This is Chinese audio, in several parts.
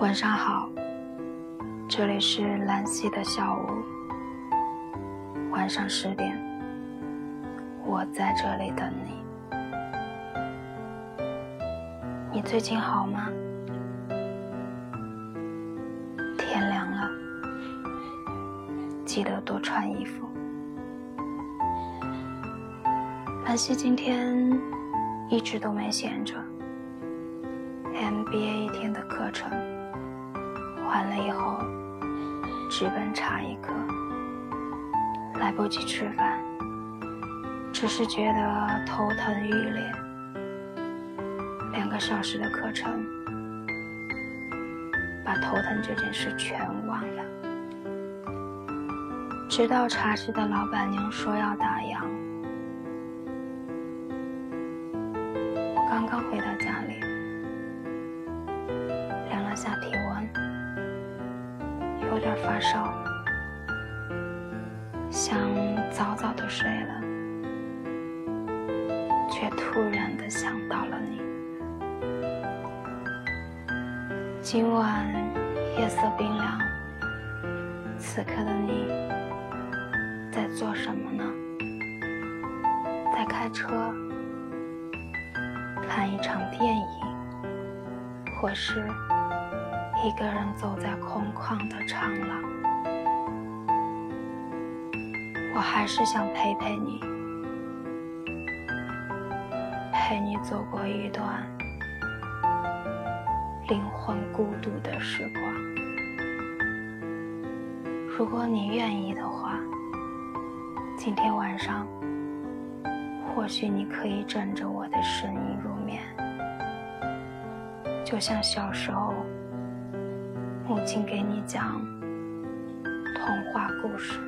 晚上好，这里是兰溪的小屋。晚上十点，我在这里等你。你最近好吗？天凉了，记得多穿衣服。兰溪今天一直都没闲着，MBA 一天的课程。完了以后，直奔茶艺课，来不及吃饭，只是觉得头疼欲裂。两个小时的课程，把头疼这件事全忘了。直到茶室的老板娘说要打下体温。有点发烧，想早早的睡了，却突然的想到了你。今晚夜色冰凉，此刻的你在做什么呢？在开车，看一场电影，或是？一个人走在空旷的长廊，我还是想陪陪你，陪你走过一段灵魂孤独的时光。如果你愿意的话，今天晚上，或许你可以枕着我的声音入眠，就像小时候。母亲给你讲童话故事。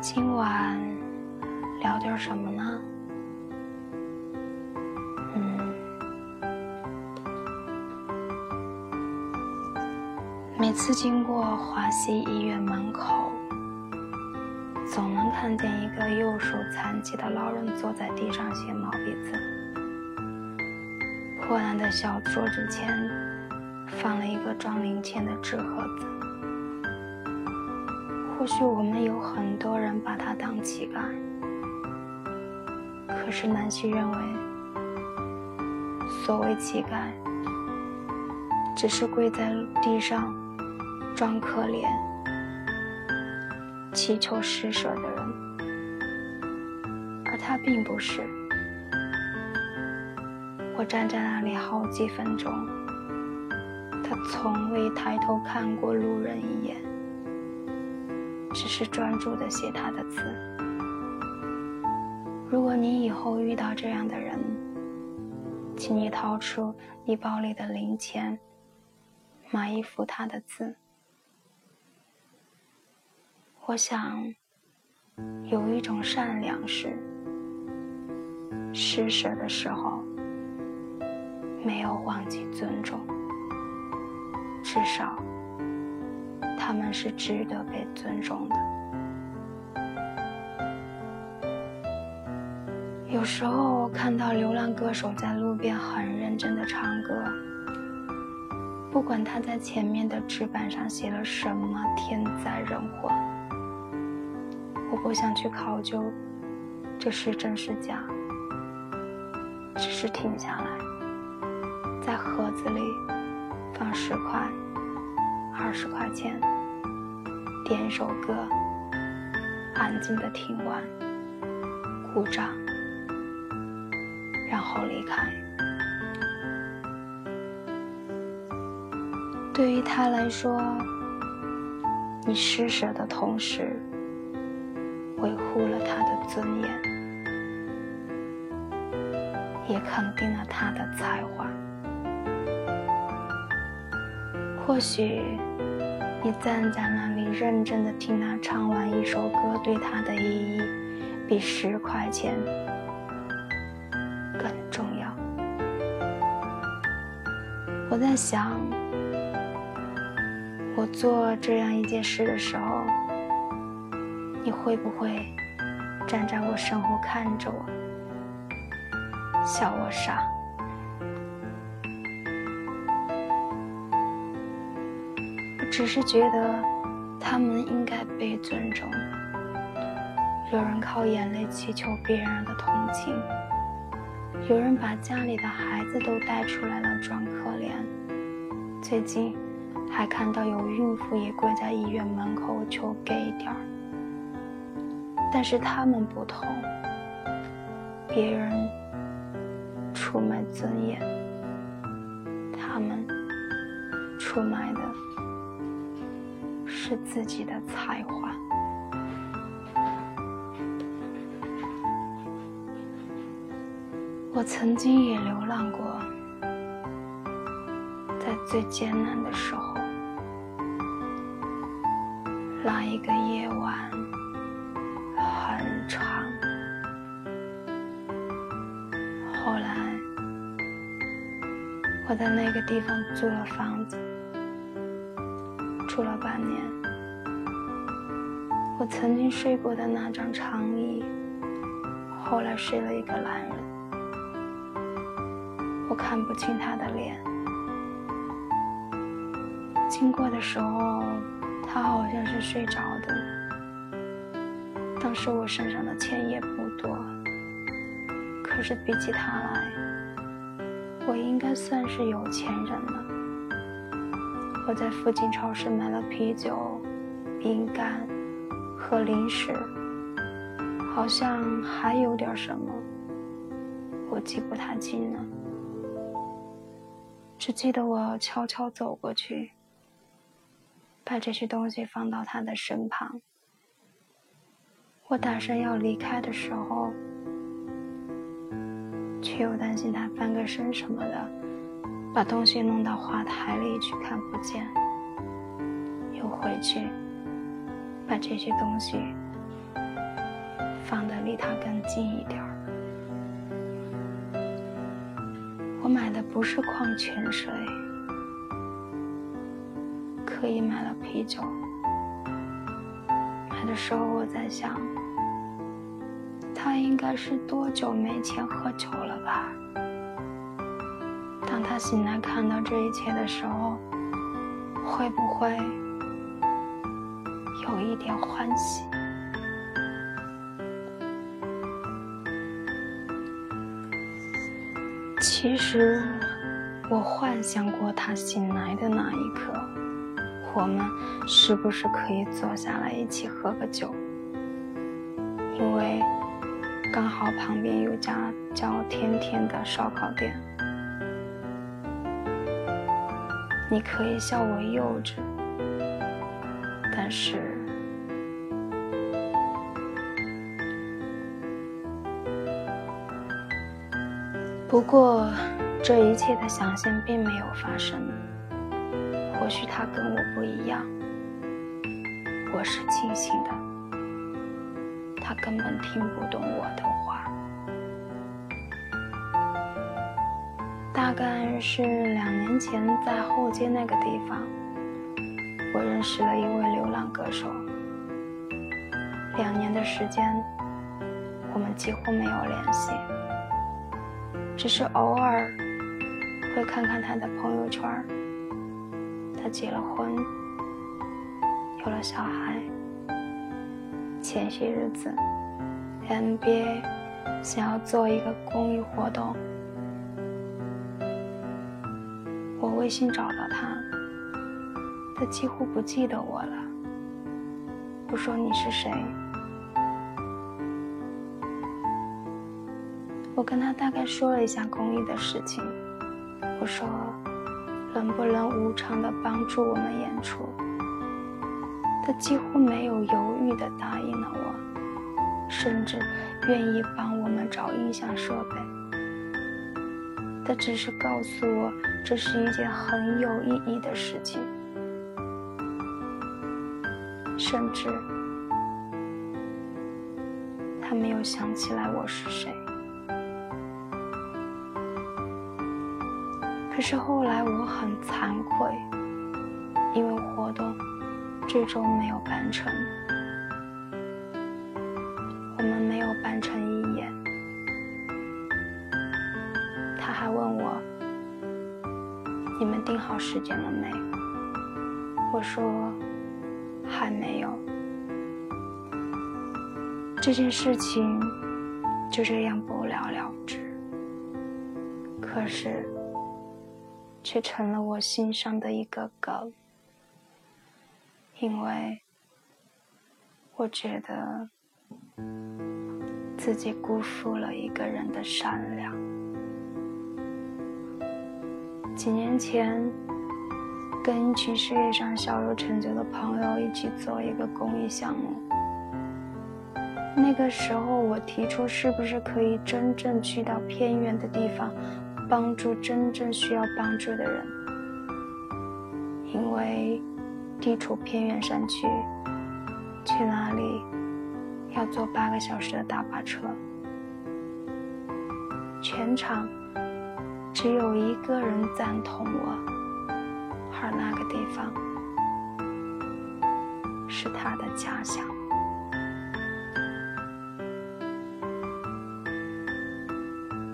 今晚聊点什么呢？嗯，每次经过华西医院门口，总能看见一个右手残疾的老人坐在地上写毛笔字。破烂的小桌子前放了一个装零钱的纸盒子。或许我们有很多人把它当乞丐，可是南希认为，所谓乞丐，只是跪在地上装可怜、祈求施舍的人，而他并不是。我站在那里好几分钟，他从未抬头看过路人一眼，只是专注地写他的字。如果你以后遇到这样的人，请你掏出你包里的零钱，买一幅他的字。我想，有一种善良是施舍的时候。没有忘记尊重，至少他们是值得被尊重的。有时候看到流浪歌手在路边很认真的唱歌，不管他在前面的纸板上写了什么天灾人祸，我不想去考究这是真是假，只是停下来。在盒子里放十块、二十块钱，点一首歌，安静的听完，鼓掌，然后离开。对于他来说，你施舍的同时，维护了他的尊严，也肯定了他的才华。或许，你站在那里认真的听他唱完一首歌，对他的意义比十块钱更重要。我在想，我做这样一件事的时候，你会不会站在我身后看着我，笑我傻？只是觉得他们应该被尊重。有人靠眼泪祈求别人的同情，有人把家里的孩子都带出来了装可怜。最近还看到有孕妇也跪在医院门口求给点儿。但是他们不同，别人出卖尊严，他们出卖的是自己的才华。我曾经也流浪过，在最艰难的时候，那一个夜晚很。长。后来，我在那个地方租了房子，住了半年。我曾经睡过的那张长椅，后来睡了一个男人。我看不清他的脸。经过的时候，他好像是睡着的。当时我身上的钱也不多，可是比起他来，我应该算是有钱人了。在附近超市买了啤酒、饼干和零食，好像还有点什么，我记不太清了。只记得我悄悄走过去，把这些东西放到他的身旁。我打算要离开的时候，却又担心他翻个身什么的，把东西弄到花台里去看不见，又回去把这些东西放得离他更近一点儿。我买的不是矿泉水，刻意买了啤酒。买的时候我在想。他应该是多久没钱喝酒了吧？当他醒来看到这一切的时候，会不会有一点欢喜？其实我幻想过他醒来的那一刻，我们是不是可以坐下来一起喝个酒？因为。刚好旁边有家叫“天天”的烧烤店，你可以笑我幼稚，但是，不过这一切的想象并没有发生。或许他跟我不一样，我是清醒的。他根本听不懂我的大概是两年前，在后街那个地方，我认识了一位流浪歌手。两年的时间，我们几乎没有联系，只是偶尔会看看他的朋友圈。他结了婚，有了小孩。前些日子，NBA 想要做一个公益活动，我微信找到他，他几乎不记得我了。我说你是谁？我跟他大概说了一下公益的事情，我说能不能无偿的帮助我们演出？他几乎没有犹豫的答应了我，甚至愿意帮我们找音响设备。他只是告诉我，这是一件很有意义的事情，甚至他没有想起来我是谁。可是后来我很惭愧，因为活动。最终没有办成，见了没？”我说：“还没有。”这件事情就这样不了了之。可是，却成了我心上的一个梗，因为我觉得自己辜负了一个人的善良。几年前，跟一群事业上小有成就的朋友一起做一个公益项目。那个时候，我提出是不是可以真正去到偏远的地方，帮助真正需要帮助的人？因为地处偏远山区，去哪里要坐八个小时的大巴车，全场只有一个人赞同我，而那个地方是他的家乡。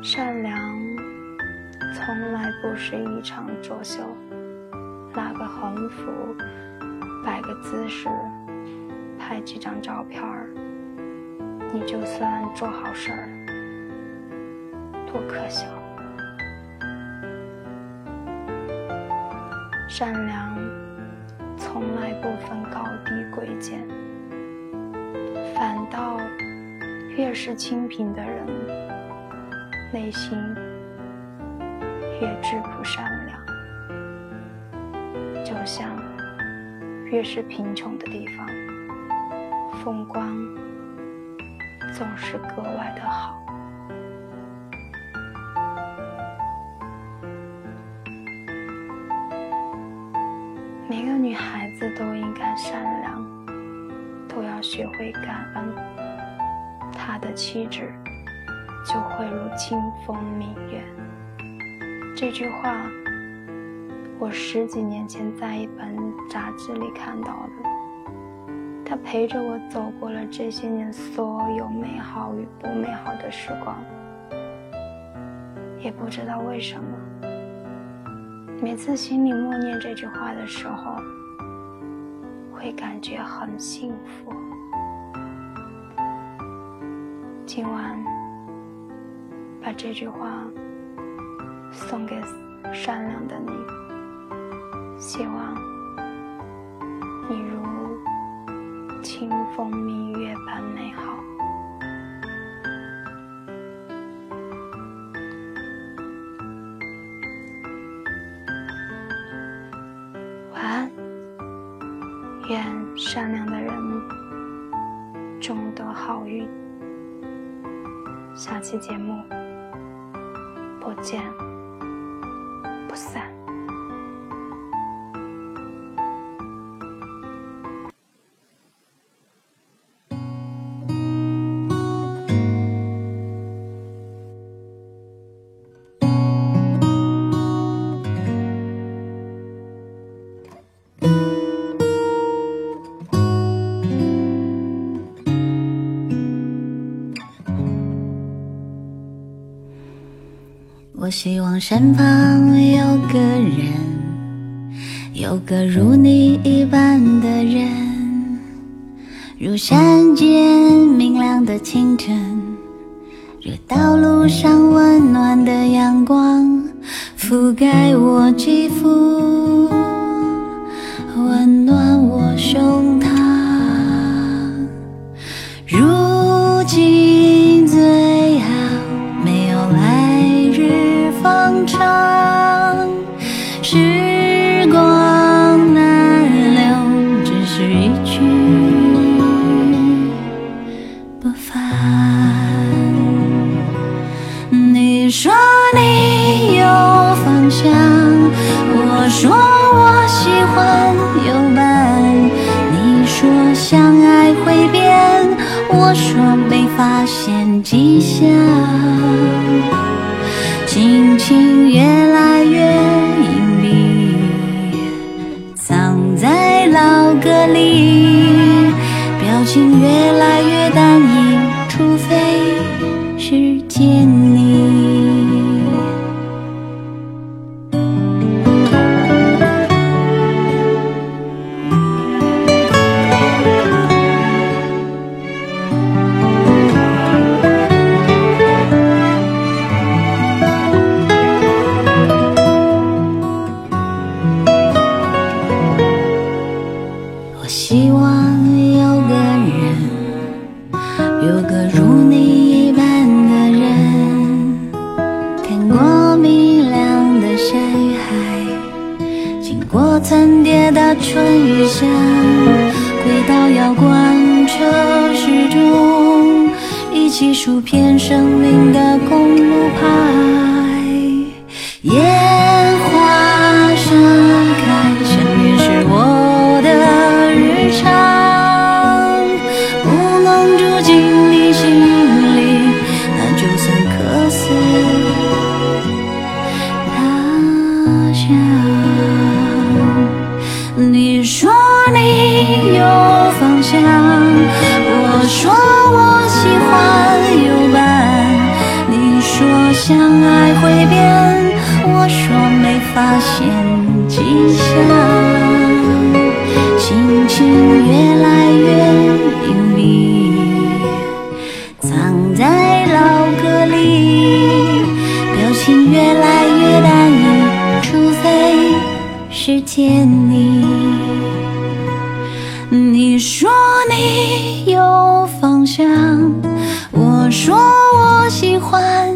善良从来不是一场作秀，拉个横幅，摆个姿势，拍几张照片儿，你就算做好事儿，多可笑！善良从来不分高低贵贱，反倒越是清贫的人。内心越质朴善良，就像越是贫穷的地方，风光总是格外的好。会感恩，他的气质。就会如清风明月。这句话，我十几年前在一本杂志里看到的。它陪着我走过了这些年所有美好与不美好的时光。也不知道为什么，每次心里默念这句话的时候，会感觉很幸福。今晚。把这句话送给善良的你，希望你如清风明月般美好。晚安，愿善良的人终得好运。下期节目。不见不散。我希望身旁有个人，有个如你一般的人，如山间明亮的清晨，如道路上温暖的阳光，覆盖我肌肤，温暖我胸膛。我说我喜欢有伴。你说相爱会变，我说没发现迹象。我曾跌宕穿越下轨道，摇关车时中，一起数片生命的公路牌。也。相爱会变，我说没发现迹象。心情越来越隐蔽，藏在老歌里，表情越来越单一，除非是见你。你说你有方向，我说我喜欢